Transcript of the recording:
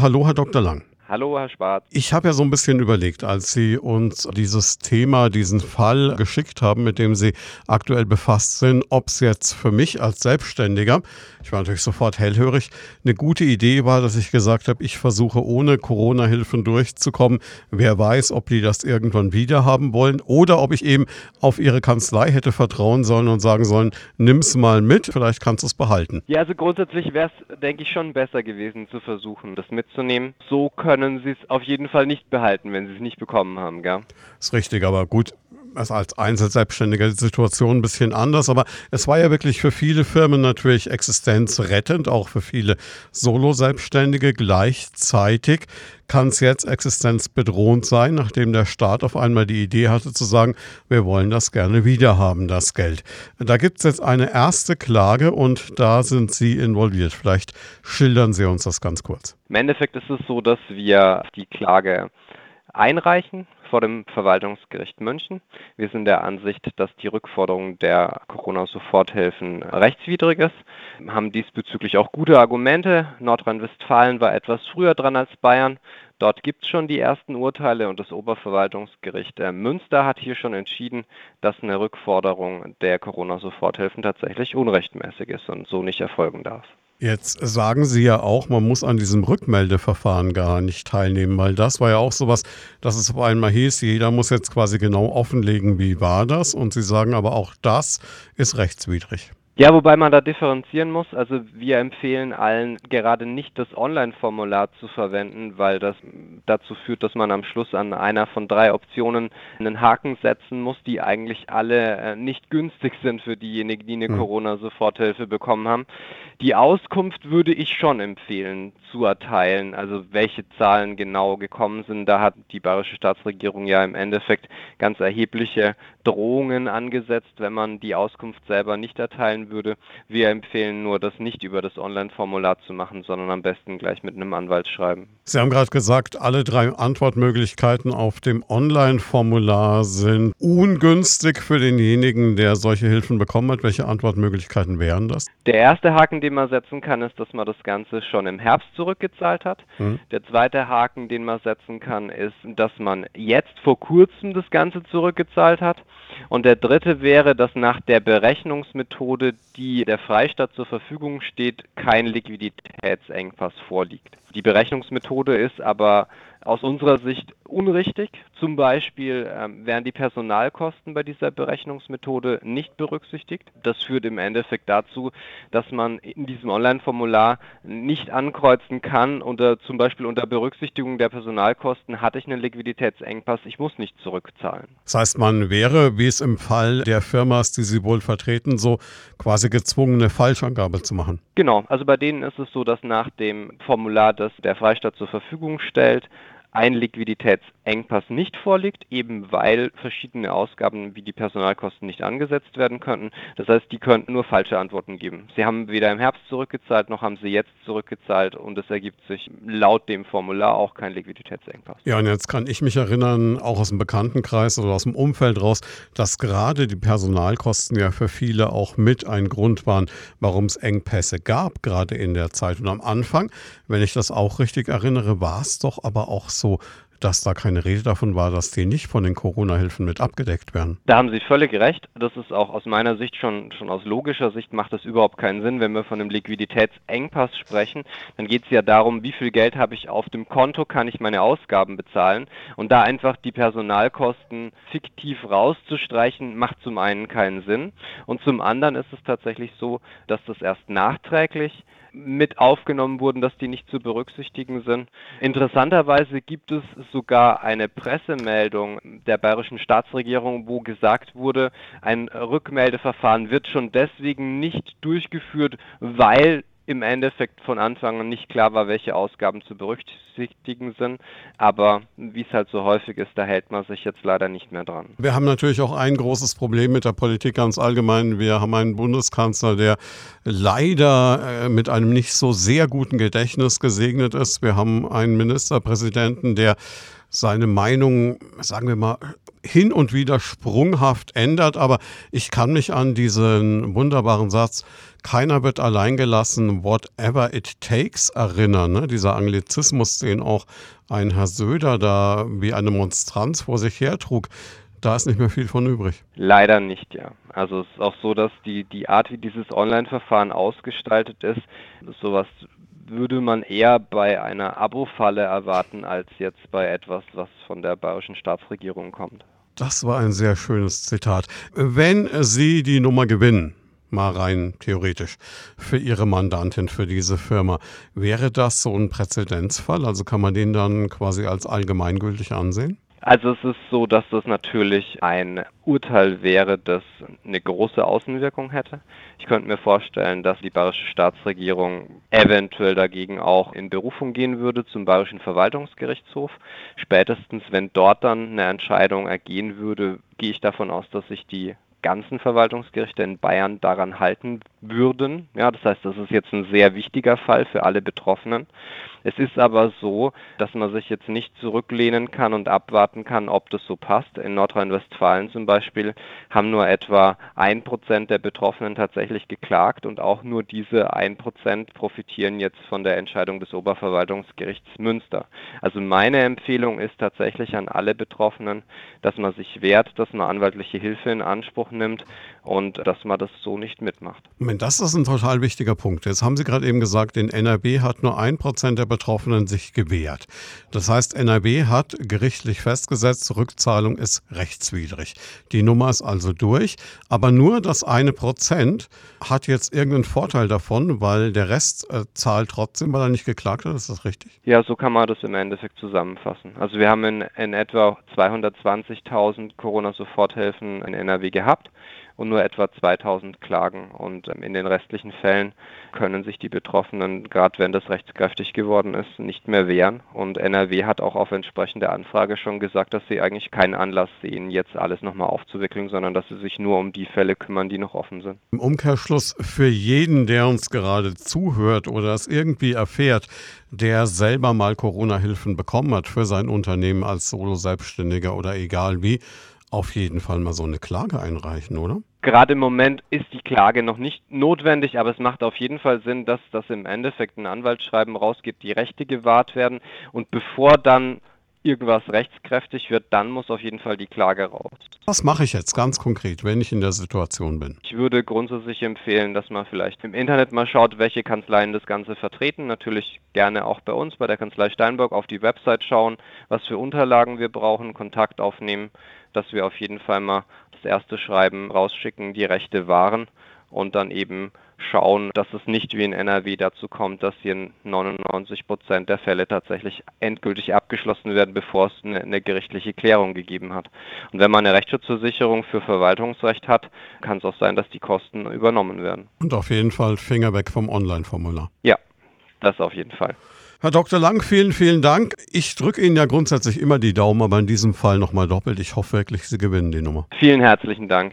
Hallo, Herr Dr. Lang. Hallo, Herr Schwarz. Ich habe ja so ein bisschen überlegt, als Sie uns dieses Thema, diesen Fall geschickt haben, mit dem Sie aktuell befasst sind, ob es jetzt für mich als Selbstständiger, ich war natürlich sofort hellhörig, eine gute Idee war, dass ich gesagt habe, ich versuche ohne Corona-Hilfen durchzukommen. Wer weiß, ob die das irgendwann wieder haben wollen oder ob ich eben auf Ihre Kanzlei hätte vertrauen sollen und sagen sollen, nimm's mal mit, vielleicht kannst du es behalten. Ja, also grundsätzlich wäre es, denke ich, schon besser gewesen zu versuchen, das mitzunehmen. So können können sie es auf jeden Fall nicht behalten, wenn sie es nicht bekommen haben, gell? Ist richtig, aber gut, also als Einzelselbstständiger die Situation ein bisschen anders, aber es war ja wirklich für viele Firmen natürlich existenzrettend, auch für viele Solo-Selbstständige gleichzeitig kann es jetzt existenzbedrohend sein, nachdem der Staat auf einmal die Idee hatte zu sagen, wir wollen das gerne wieder haben, das Geld. Da gibt es jetzt eine erste Klage und da sind Sie involviert. Vielleicht schildern Sie uns das ganz kurz. Im Endeffekt ist es so, dass wir die Klage einreichen vor dem Verwaltungsgericht München. Wir sind der Ansicht, dass die Rückforderung der Corona-Soforthilfen rechtswidrig ist, haben diesbezüglich auch gute Argumente. Nordrhein-Westfalen war etwas früher dran als Bayern. Dort gibt es schon die ersten Urteile und das Oberverwaltungsgericht Münster hat hier schon entschieden, dass eine Rückforderung der Corona-Soforthilfen tatsächlich unrechtmäßig ist und so nicht erfolgen darf. Jetzt sagen Sie ja auch, man muss an diesem Rückmeldeverfahren gar nicht teilnehmen, weil das war ja auch sowas, dass es auf einmal hieß, jeder muss jetzt quasi genau offenlegen, wie war das. Und Sie sagen aber auch, das ist rechtswidrig. Ja, wobei man da differenzieren muss. Also wir empfehlen allen gerade nicht das Online-Formular zu verwenden, weil das dazu führt, dass man am Schluss an einer von drei Optionen einen Haken setzen muss, die eigentlich alle äh, nicht günstig sind für diejenigen, die eine mhm. Corona-Soforthilfe bekommen haben. Die Auskunft würde ich schon empfehlen zu erteilen, also welche Zahlen genau gekommen sind. Da hat die bayerische Staatsregierung ja im Endeffekt ganz erhebliche Drohungen angesetzt, wenn man die Auskunft selber nicht erteilen würde. Wir empfehlen nur, das nicht über das Online-Formular zu machen, sondern am besten gleich mit einem Anwalt schreiben. Sie haben gerade gesagt, alle drei Antwortmöglichkeiten auf dem Online-Formular sind ungünstig für denjenigen, der solche Hilfen bekommen hat. Welche Antwortmöglichkeiten wären das? Der erste Haken, den man setzen kann, ist, dass man das Ganze schon im Herbst zurückgezahlt hat. Hm. Der zweite Haken, den man setzen kann, ist, dass man jetzt vor kurzem das Ganze zurückgezahlt hat. Und der dritte wäre, dass nach der Berechnungsmethode, die der Freistaat zur Verfügung steht, kein Liquiditätsengpass vorliegt. Die Berechnungsmethode ist aber aus unserer Sicht unrichtig. Zum Beispiel ähm, werden die Personalkosten bei dieser Berechnungsmethode nicht berücksichtigt. Das führt im Endeffekt dazu, dass man in diesem Online-Formular nicht ankreuzen kann, unter, zum Beispiel unter Berücksichtigung der Personalkosten hatte ich einen Liquiditätsengpass, ich muss nicht zurückzahlen. Das heißt, man wäre, wie es im Fall der Firmas, die Sie wohl vertreten, so quasi gezwungen, eine Falschangabe zu machen. Genau, also bei denen ist es so, dass nach dem Formular, das der Freistaat zur Verfügung stellt, ein Liquiditätsengpass nicht vorliegt, eben weil verschiedene Ausgaben wie die Personalkosten nicht angesetzt werden könnten. Das heißt, die könnten nur falsche Antworten geben. Sie haben weder im Herbst zurückgezahlt, noch haben sie jetzt zurückgezahlt und es ergibt sich laut dem Formular auch kein Liquiditätsengpass. Ja, und jetzt kann ich mich erinnern, auch aus dem Bekanntenkreis oder aus dem Umfeld raus, dass gerade die Personalkosten ja für viele auch mit ein Grund waren, warum es Engpässe gab, gerade in der Zeit. Und am Anfang, wenn ich das auch richtig erinnere, war es doch aber auch so, dass da keine Rede davon war, dass die nicht von den Corona-Hilfen mit abgedeckt werden. Da haben Sie völlig recht. Das ist auch aus meiner Sicht schon, schon aus logischer Sicht macht das überhaupt keinen Sinn. Wenn wir von einem Liquiditätsengpass sprechen, dann geht es ja darum, wie viel Geld habe ich auf dem Konto, kann ich meine Ausgaben bezahlen. Und da einfach die Personalkosten fiktiv rauszustreichen, macht zum einen keinen Sinn. Und zum anderen ist es tatsächlich so, dass das erst nachträglich mit aufgenommen wurden, dass die nicht zu berücksichtigen sind. Interessanterweise gibt es sogar eine Pressemeldung der bayerischen Staatsregierung, wo gesagt wurde, ein Rückmeldeverfahren wird schon deswegen nicht durchgeführt, weil im Endeffekt von Anfang an nicht klar war, welche Ausgaben zu berücksichtigen sind. Aber wie es halt so häufig ist, da hält man sich jetzt leider nicht mehr dran. Wir haben natürlich auch ein großes Problem mit der Politik ganz allgemein. Wir haben einen Bundeskanzler, der leider äh, mit einem nicht so sehr guten Gedächtnis gesegnet ist. Wir haben einen Ministerpräsidenten, der seine Meinung, sagen wir mal, hin und wieder sprunghaft ändert. Aber ich kann mich an diesen wunderbaren Satz, keiner wird allein gelassen, whatever it takes, erinnern. Ne? Dieser Anglizismus, den auch ein Herr Söder da wie eine Monstranz vor sich hertrug. Da ist nicht mehr viel von übrig. Leider nicht, ja. Also es ist auch so, dass die, die Art, wie dieses Online-Verfahren ausgestaltet ist, sowas würde man eher bei einer Abo-Falle erwarten, als jetzt bei etwas, was von der bayerischen Staatsregierung kommt. Das war ein sehr schönes Zitat. Wenn Sie die Nummer gewinnen, mal rein theoretisch, für Ihre Mandantin, für diese Firma, wäre das so ein Präzedenzfall? Also kann man den dann quasi als allgemeingültig ansehen? Also es ist so, dass das natürlich ein Urteil wäre, das eine große Außenwirkung hätte. Ich könnte mir vorstellen, dass die bayerische Staatsregierung eventuell dagegen auch in Berufung gehen würde zum bayerischen Verwaltungsgerichtshof. Spätestens, wenn dort dann eine Entscheidung ergehen würde, gehe ich davon aus, dass sich die ganzen Verwaltungsgerichte in Bayern daran halten würden. Ja, das heißt, das ist jetzt ein sehr wichtiger Fall für alle Betroffenen. Es ist aber so, dass man sich jetzt nicht zurücklehnen kann und abwarten kann, ob das so passt. In Nordrhein-Westfalen zum Beispiel haben nur etwa ein Prozent der Betroffenen tatsächlich geklagt und auch nur diese ein Prozent profitieren jetzt von der Entscheidung des Oberverwaltungsgerichts Münster. Also meine Empfehlung ist tatsächlich an alle Betroffenen, dass man sich wehrt, dass man anwaltliche Hilfe in Anspruch nimmt und dass man das so nicht mitmacht. Das ist ein total wichtiger Punkt. Jetzt haben Sie gerade eben gesagt, in NRW hat nur ein Prozent der Betroffenen sich gewehrt. Das heißt, NRW hat gerichtlich festgesetzt, Rückzahlung ist rechtswidrig. Die Nummer ist also durch, aber nur das eine Prozent hat jetzt irgendeinen Vorteil davon, weil der Rest äh, zahlt trotzdem, weil er nicht geklagt hat. Ist das richtig? Ja, so kann man das im Endeffekt zusammenfassen. Also wir haben in, in etwa 220.000 Corona-Soforthilfen in NRW gehabt und nur etwa 2000 Klagen. Und ähm, in den restlichen Fällen können sich die Betroffenen, gerade wenn das rechtskräftig geworden ist, nicht mehr wehren. Und NRW hat auch auf entsprechende Anfrage schon gesagt, dass sie eigentlich keinen Anlass sehen, jetzt alles nochmal aufzuwickeln, sondern dass sie sich nur um die Fälle kümmern, die noch offen sind. Im Umkehrschluss für jeden, der uns gerade zuhört oder es irgendwie erfährt, der selber mal Corona-Hilfen bekommen hat für sein Unternehmen als Solo-Selbstständiger oder egal wie, auf jeden Fall mal so eine Klage einreichen, oder? Gerade im Moment ist die Klage noch nicht notwendig, aber es macht auf jeden Fall Sinn, dass das im Endeffekt ein Anwaltsschreiben rausgeht, die Rechte gewahrt werden und bevor dann irgendwas rechtskräftig wird, dann muss auf jeden Fall die Klage raus. Was mache ich jetzt ganz konkret, wenn ich in der Situation bin? Ich würde grundsätzlich empfehlen, dass man vielleicht im Internet mal schaut, welche Kanzleien das Ganze vertreten. Natürlich gerne auch bei uns, bei der Kanzlei Steinberg, auf die Website schauen, was für Unterlagen wir brauchen, Kontakt aufnehmen, dass wir auf jeden Fall mal das erste Schreiben rausschicken, die Rechte wahren und dann eben schauen, dass es nicht wie in NRW dazu kommt, dass hier 99 Prozent der Fälle tatsächlich endgültig abgeschlossen werden, bevor es eine, eine, gerichtliche Klärung gegeben hat. Und wenn man eine Rechtsschutzversicherung für Verwaltungsrecht hat, kann es auch sein, dass die Kosten übernommen werden. Und auf jeden Fall Finger weg vom Online-Formular. Ja, das auf jeden Fall. Herr Dr. Lang, vielen, vielen Dank. Ich drücke Ihnen ja grundsätzlich immer die Daumen, aber in diesem Fall nochmal doppelt. Ich hoffe wirklich, Sie gewinnen die Nummer. Vielen herzlichen Dank.